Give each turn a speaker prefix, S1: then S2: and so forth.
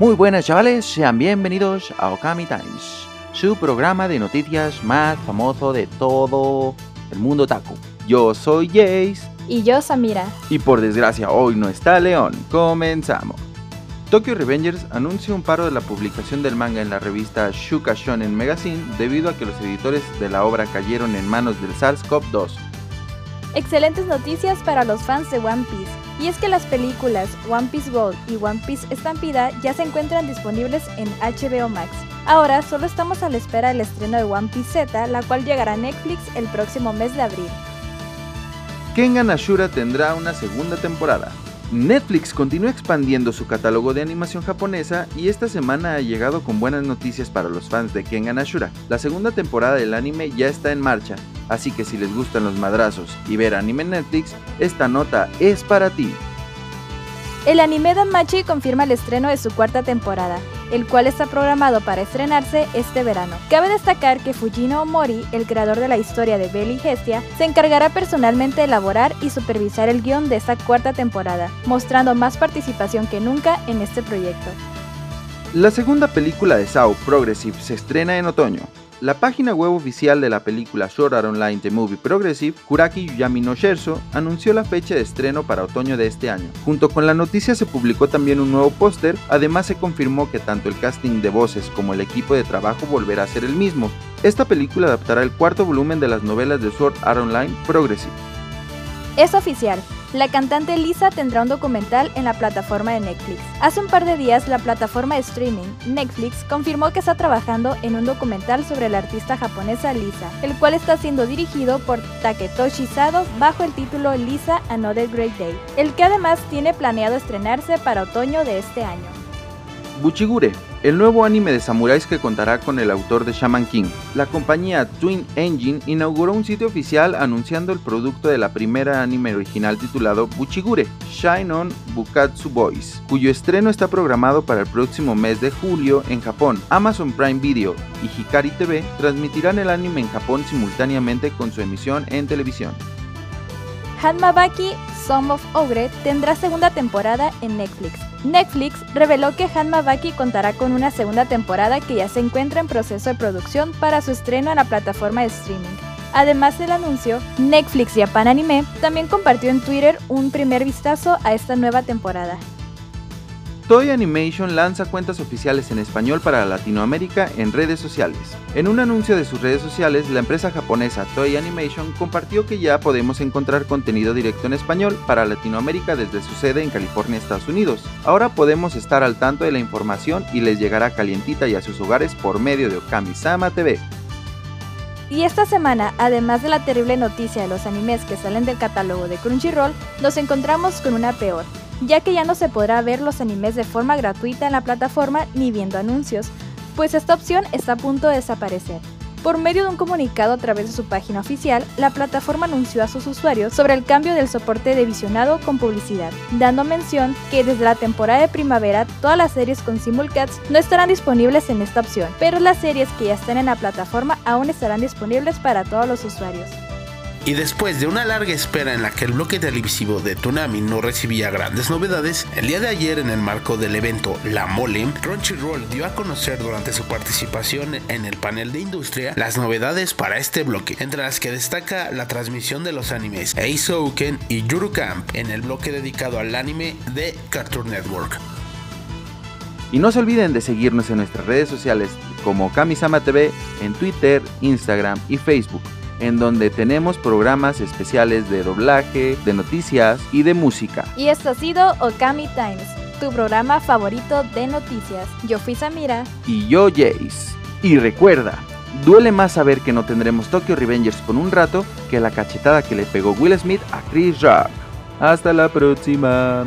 S1: Muy buenas chavales, sean bienvenidos a Okami Times, su programa de noticias más famoso de todo el mundo taku. Yo soy Jace.
S2: Y yo Samira.
S1: Y por desgracia hoy no está León. Comenzamos. Tokyo Revengers anuncia un paro de la publicación del manga en la revista Shuka Shonen Magazine debido a que los editores de la obra cayeron en manos del SARS-CoV-2.
S2: Excelentes noticias para los fans de One Piece. Y es que las películas One Piece Gold y One Piece Estampida ya se encuentran disponibles en HBO Max. Ahora solo estamos a la espera del estreno de One Piece Z, la cual llegará a Netflix el próximo mes de abril.
S1: Kengan Ashura tendrá una segunda temporada. Netflix continúa expandiendo su catálogo de animación japonesa y esta semana ha llegado con buenas noticias para los fans de Kengan Ashura. La segunda temporada del anime ya está en marcha, así que si les gustan los madrazos y ver anime en Netflix, esta nota es para ti.
S2: El anime Danmachi confirma el estreno de su cuarta temporada, el cual está programado para estrenarse este verano. Cabe destacar que Fujino Omori, el creador de la historia de Bell y Gestia, se encargará personalmente de elaborar y supervisar el guion de esta cuarta temporada, mostrando más participación que nunca en este proyecto.
S1: La segunda película de Sao Progressive se estrena en otoño. La página web oficial de la película Sword Art Online The Movie Progressive, Kuraki Yuyami no Sherso, anunció la fecha de estreno para otoño de este año. Junto con la noticia se publicó también un nuevo póster, además se confirmó que tanto el casting de voces como el equipo de trabajo volverá a ser el mismo. Esta película adaptará el cuarto volumen de las novelas de Sword Art Online Progressive.
S2: Es oficial, la cantante Lisa tendrá un documental en la plataforma de Netflix. Hace un par de días, la plataforma de streaming Netflix confirmó que está trabajando en un documental sobre la artista japonesa Lisa, el cual está siendo dirigido por Taketoshi Sado bajo el título Lisa Another Great Day, el que además tiene planeado estrenarse para otoño de este año.
S1: Buchigure, el nuevo anime de samuráis que contará con el autor de Shaman King. La compañía Twin Engine inauguró un sitio oficial anunciando el producto de la primera anime original titulado Buchigure, Shine On Bukatsu Boys, cuyo estreno está programado para el próximo mes de julio en Japón. Amazon Prime Video y Hikari TV transmitirán el anime en Japón simultáneamente con su emisión en televisión.
S2: Hanmabaki Song of Ogre tendrá segunda temporada en Netflix. Netflix reveló que Hanmabaki contará con una segunda temporada que ya se encuentra en proceso de producción para su estreno en la plataforma de streaming. Además del anuncio, Netflix Japan Anime también compartió en Twitter un primer vistazo a esta nueva temporada.
S1: Toy Animation lanza cuentas oficiales en español para Latinoamérica en redes sociales. En un anuncio de sus redes sociales, la empresa japonesa Toy Animation compartió que ya podemos encontrar contenido directo en español para Latinoamérica desde su sede en California, Estados Unidos. Ahora podemos estar al tanto de la información y les llegará calientita y a sus hogares por medio de Okami-sama TV.
S2: Y esta semana, además de la terrible noticia de los animes que salen del catálogo de Crunchyroll, nos encontramos con una peor, ya que ya no se podrá ver los animes de forma gratuita en la plataforma ni viendo anuncios, pues esta opción está a punto de desaparecer. Por medio de un comunicado a través de su página oficial, la plataforma anunció a sus usuarios sobre el cambio del soporte de visionado con publicidad, dando mención que desde la temporada de primavera todas las series con simulcast no estarán disponibles en esta opción, pero las series que ya están en la plataforma aún estarán disponibles para todos los usuarios.
S3: Y después de una larga espera en la que el bloque televisivo de Tsunami no recibía grandes novedades, el día de ayer en el marco del evento La Mole, Crunchyroll dio a conocer durante su participación en el panel de industria las novedades para este bloque, entre las que destaca la transmisión de los animes Eisouken y Yuru Camp en el bloque dedicado al anime de Cartoon Network.
S1: Y no se olviden de seguirnos en nuestras redes sociales como Kamisama TV en Twitter, Instagram y Facebook en donde tenemos programas especiales de doblaje, de noticias y de música.
S2: Y esto ha sido Okami Times, tu programa favorito de noticias. Yo fui Samira.
S1: Y yo Jace. Y recuerda, duele más saber que no tendremos Tokyo Revengers por un rato que la cachetada que le pegó Will Smith a Chris Rock. Hasta la próxima.